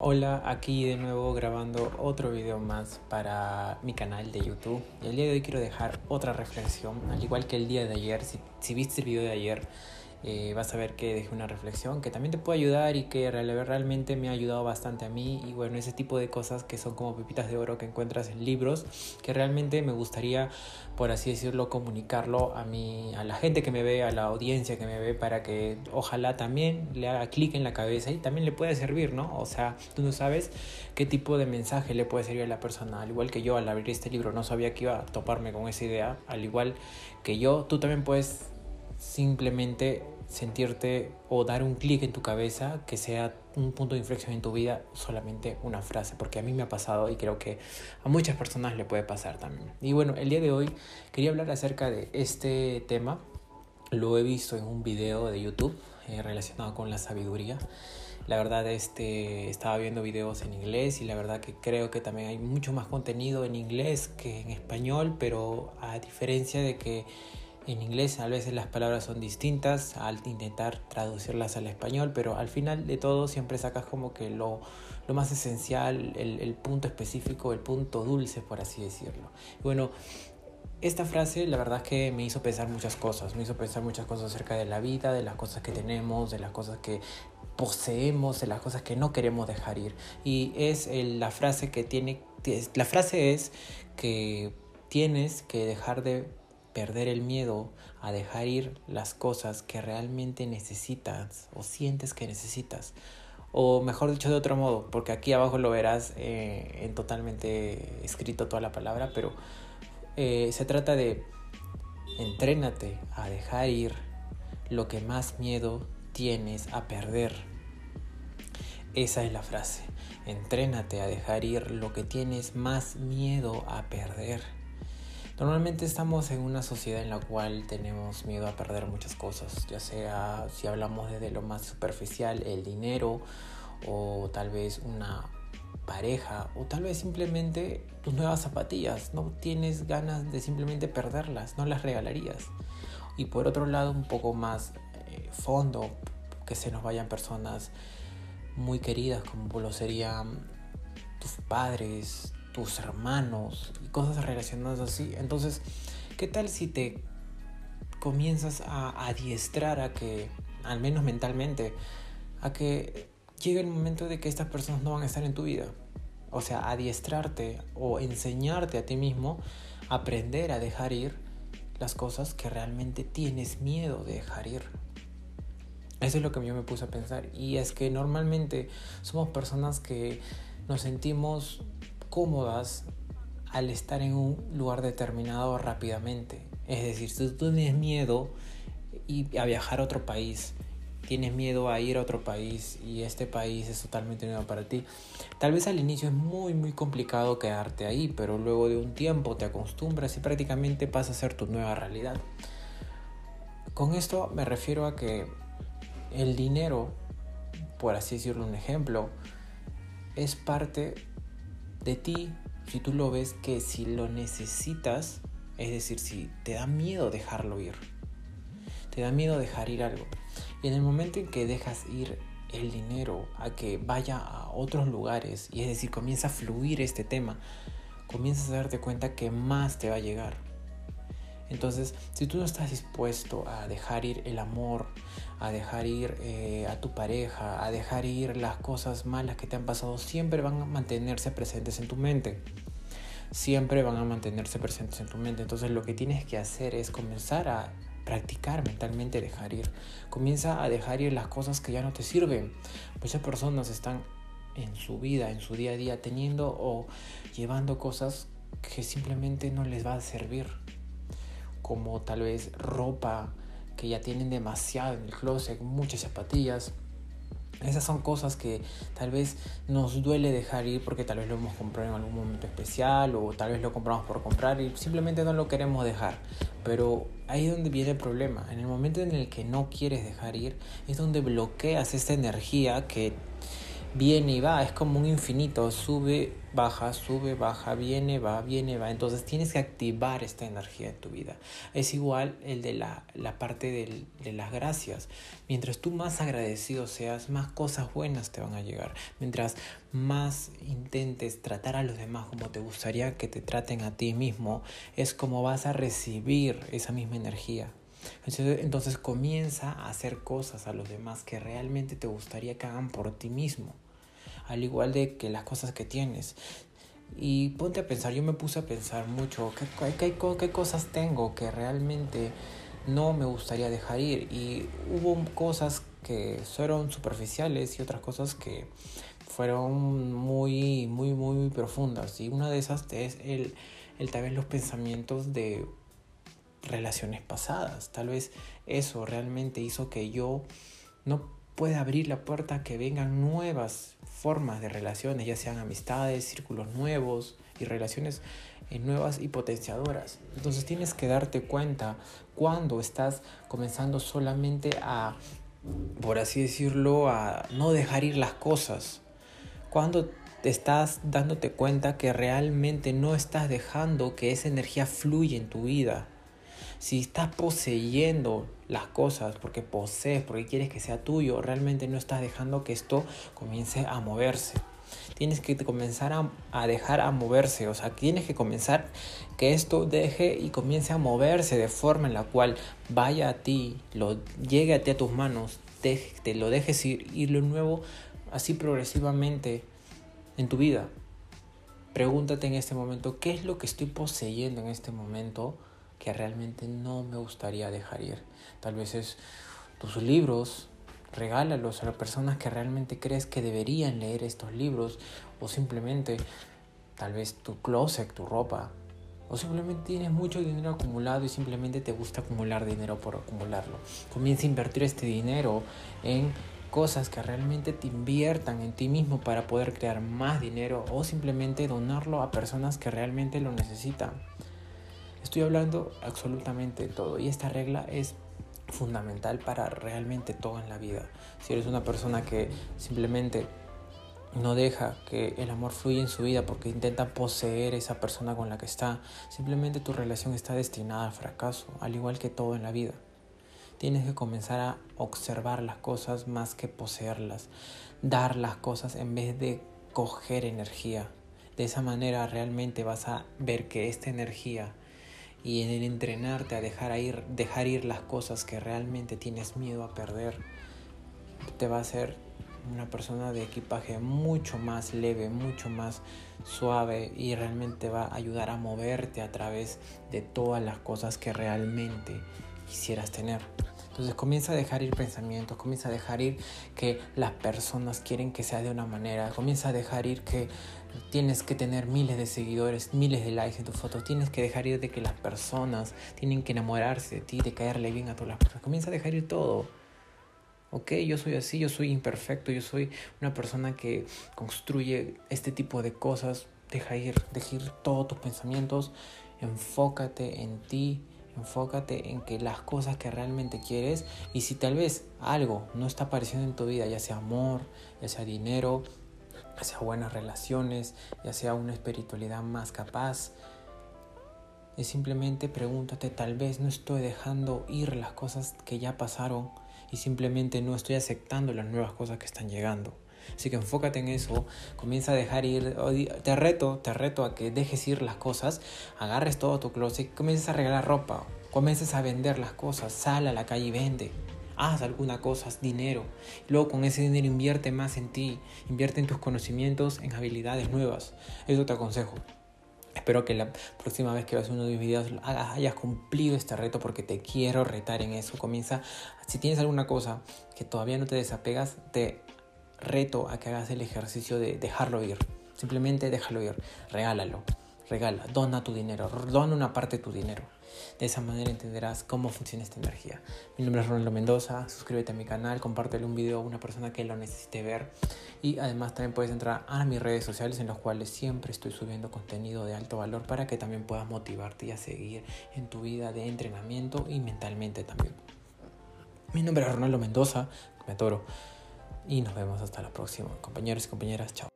Hola, aquí de nuevo grabando otro video más para mi canal de YouTube. Y el día de hoy quiero dejar otra reflexión, al igual que el día de ayer. Si, viste el video de ayer, eh, vas a ver que dejé una reflexión que también te puede ayudar y que realmente me ha ayudado bastante a mí. Y bueno, ese tipo de cosas que son como pepitas de oro que encuentras en libros que realmente me gustaría, por así decirlo, comunicarlo a mí, a la gente que me ve, a la audiencia que me ve para que ojalá también le haga clic en la cabeza y también le pueda servir, ¿no? O sea, tú no sabes qué tipo de mensaje le puede servir a la persona, al igual que yo al abrir este libro no sabía que iba a toparme con esa idea, al igual que yo, tú también puedes simplemente sentirte o dar un clic en tu cabeza que sea un punto de inflexión en tu vida, solamente una frase, porque a mí me ha pasado y creo que a muchas personas le puede pasar también. Y bueno, el día de hoy quería hablar acerca de este tema, lo he visto en un video de YouTube eh, relacionado con la sabiduría. La verdad, este, estaba viendo videos en inglés y la verdad que creo que también hay mucho más contenido en inglés que en español, pero a diferencia de que en inglés a veces las palabras son distintas al intentar traducirlas al español, pero al final de todo siempre sacas como que lo, lo más esencial, el, el, punto específico, el punto dulce, por así decirlo. Bueno, esta frase la verdad es que me hizo pensar muchas cosas, me hizo pensar muchas cosas acerca de la vida, de las cosas que tenemos, de las cosas que poseemos, de las cosas que no queremos dejar ir. Y es el, la frase que tiene, la frase es que tienes que dejar de perder el miedo a dejar ir las cosas que realmente necesitas o sientes que necesitas. O mejor dicho de otro modo, porque aquí abajo lo verás eh, en totalmente escrito toda la palabra, pero eh, se trata de entrénate a dejar ir lo que más miedo tienes a perder. Esa es la frase. Entrénate a dejar ir lo que tienes más miedo a perder. Normalmente estamos en una sociedad en la cual tenemos miedo a perder muchas cosas, ya sea si hablamos desde lo más superficial, el dinero o tal vez una pareja o tal vez simplemente tus nuevas zapatillas, no tienes ganas de simplemente perderlas, no las regalarías. Y por otro lado, un poco más eh, fondo, que se nos vayan personas muy queridas como lo serían tus padres, tus hermanos y cosas relacionadas así. Entonces, ¿qué tal si te comienzas a adiestrar a que, al menos mentalmente, a que llegue el momento de que estas personas no van a estar en tu vida? O sea, adiestrarte o enseñarte a ti mismo, aprender a dejar ir las cosas que realmente tienes miedo de dejar ir. Eso es lo que yo me puse a pensar. Y es que normalmente somos personas que nos sentimos cómodas al estar en un lugar determinado rápidamente. Es decir, si tú tienes miedo a viajar a otro país, tienes miedo a ir a otro país y este país es totalmente nuevo para ti, tal vez al inicio es muy muy complicado quedarte ahí, pero luego de un tiempo te acostumbras y prácticamente pasa a ser tu nueva realidad. Con esto me refiero a que el dinero, por así decirlo un ejemplo, es parte de ti si tú lo ves que si lo necesitas, es decir, si te da miedo dejarlo ir, te da miedo dejar ir algo. Y en el momento en que dejas ir el dinero a que vaya a otros lugares, y es decir, comienza a fluir este tema, comienzas a darte cuenta que más te va a llegar. Entonces, si tú no estás dispuesto a dejar ir el amor, a dejar ir eh, a tu pareja, a dejar ir las cosas malas que te han pasado, siempre van a mantenerse presentes en tu mente. Siempre van a mantenerse presentes en tu mente. Entonces, lo que tienes que hacer es comenzar a practicar mentalmente dejar ir. Comienza a dejar ir las cosas que ya no te sirven. Muchas personas están en su vida, en su día a día, teniendo o llevando cosas que simplemente no les va a servir como tal vez ropa que ya tienen demasiado en el closet, muchas zapatillas. Esas son cosas que tal vez nos duele dejar ir porque tal vez lo hemos comprado en algún momento especial o tal vez lo compramos por comprar y simplemente no lo queremos dejar. Pero ahí es donde viene el problema. En el momento en el que no quieres dejar ir es donde bloqueas esta energía que viene y va, es como un infinito, sube, baja, sube, baja, viene, va, viene, va. Entonces tienes que activar esta energía en tu vida. Es igual el de la, la parte de, de las gracias. Mientras tú más agradecido seas, más cosas buenas te van a llegar. Mientras más intentes tratar a los demás como te gustaría que te traten a ti mismo, es como vas a recibir esa misma energía. Entonces, comienza a hacer cosas a los demás que realmente te gustaría que hagan por ti mismo, al igual de que las cosas que tienes. Y ponte a pensar, yo me puse a pensar mucho, ¿qué, qué, qué cosas tengo que realmente no me gustaría dejar ir? Y hubo cosas que fueron superficiales y otras cosas que fueron muy, muy, muy profundas. Y una de esas es el, el tal vez los pensamientos de relaciones pasadas. Tal vez eso realmente hizo que yo no pueda abrir la puerta a que vengan nuevas formas de relaciones, ya sean amistades, círculos nuevos y relaciones eh, nuevas y potenciadoras. Entonces tienes que darte cuenta cuando estás comenzando solamente a, por así decirlo, a no dejar ir las cosas. Cuando te estás dándote cuenta que realmente no estás dejando que esa energía fluya en tu vida si estás poseyendo las cosas porque posees, porque quieres que sea tuyo, realmente no estás dejando que esto comience a moverse. Tienes que comenzar a, dejar a moverse, o sea, tienes que comenzar que esto deje y comience a moverse de forma en la cual vaya a ti, lo llegue a ti a tus manos, te, te lo dejes ir y lo nuevo así progresivamente en tu vida. Pregúntate en este momento, ¿qué es lo que estoy poseyendo en este momento? Que realmente no me gustaría dejar ir. Tal vez es tus libros, regálalos a las personas que realmente crees que deberían leer estos libros o simplemente tal vez tu closet, tu ropa. O simplemente tienes mucho dinero acumulado y simplemente te gusta acumular dinero por acumularlo. Comienza a invertir este dinero en cosas que realmente te inviertan en ti mismo para poder crear más dinero o simplemente donarlo a personas que realmente lo necesitan. Estoy hablando absolutamente de todo y esta regla es fundamental para realmente todo en la vida. Si eres una persona que simplemente no deja que el amor fluya en su vida porque intenta poseer esa persona con la que está, simplemente tu relación está destinada al fracaso, al igual que todo en la vida. Tienes que comenzar a observar las cosas más que poseerlas, dar las cosas en vez de coger energía. De esa manera realmente vas a ver que esta energía y en entrenarte a dejar ir, dejar ir las cosas que realmente tienes miedo a perder, te va a hacer una persona de equipaje mucho más leve, mucho más suave y realmente va a ayudar a moverte a través de todas las cosas que realmente quisieras tener. Entonces comienza a dejar ir pensamientos, comienza a dejar ir que las personas quieren que sea de una manera, comienza a dejar ir que tienes que tener miles de seguidores, miles de likes en tus fotos, tienes que dejar ir de que las personas tienen que enamorarse de ti, de caerle bien a todas las personas, comienza a dejar ir todo. Ok, yo soy así, yo soy imperfecto, yo soy una persona que construye este tipo de cosas. Deja ir, deja ir todos tus pensamientos, enfócate en ti, Enfócate en que las cosas que realmente quieres y si tal vez algo no está apareciendo en tu vida, ya sea amor, ya sea dinero, sea buenas relaciones, ya sea una espiritualidad más capaz, es simplemente pregúntate, tal vez no estoy dejando ir las cosas que ya pasaron y simplemente no estoy aceptando las nuevas cosas que están llegando. Así que enfócate en eso, comienza a dejar ir, te reto, te reto a que dejes ir las cosas, agarres todo tu closet, comiences a regalar ropa, comiences a vender las cosas, sal a la calle y vende. Haz alguna cosa, dinero. Luego con ese dinero invierte más en ti, invierte en tus conocimientos, en habilidades nuevas. Eso te aconsejo. Espero que la próxima vez que veas uno de mis videos hayas cumplido este reto porque te quiero retar en eso. Comienza, si tienes alguna cosa que todavía no te desapegas, te reto a que hagas el ejercicio de dejarlo ir. Simplemente déjalo ir, regálalo, regala, dona tu dinero, dona una parte de tu dinero. De esa manera entenderás cómo funciona esta energía. Mi nombre es Ronaldo Mendoza, suscríbete a mi canal, compártelo un video a una persona que lo necesite ver y además también puedes entrar a mis redes sociales en las cuales siempre estoy subiendo contenido de alto valor para que también puedas motivarte y a seguir en tu vida de entrenamiento y mentalmente también. Mi nombre es Ronaldo Mendoza, me atoro. y nos vemos hasta la próxima. Compañeros y compañeras, chao.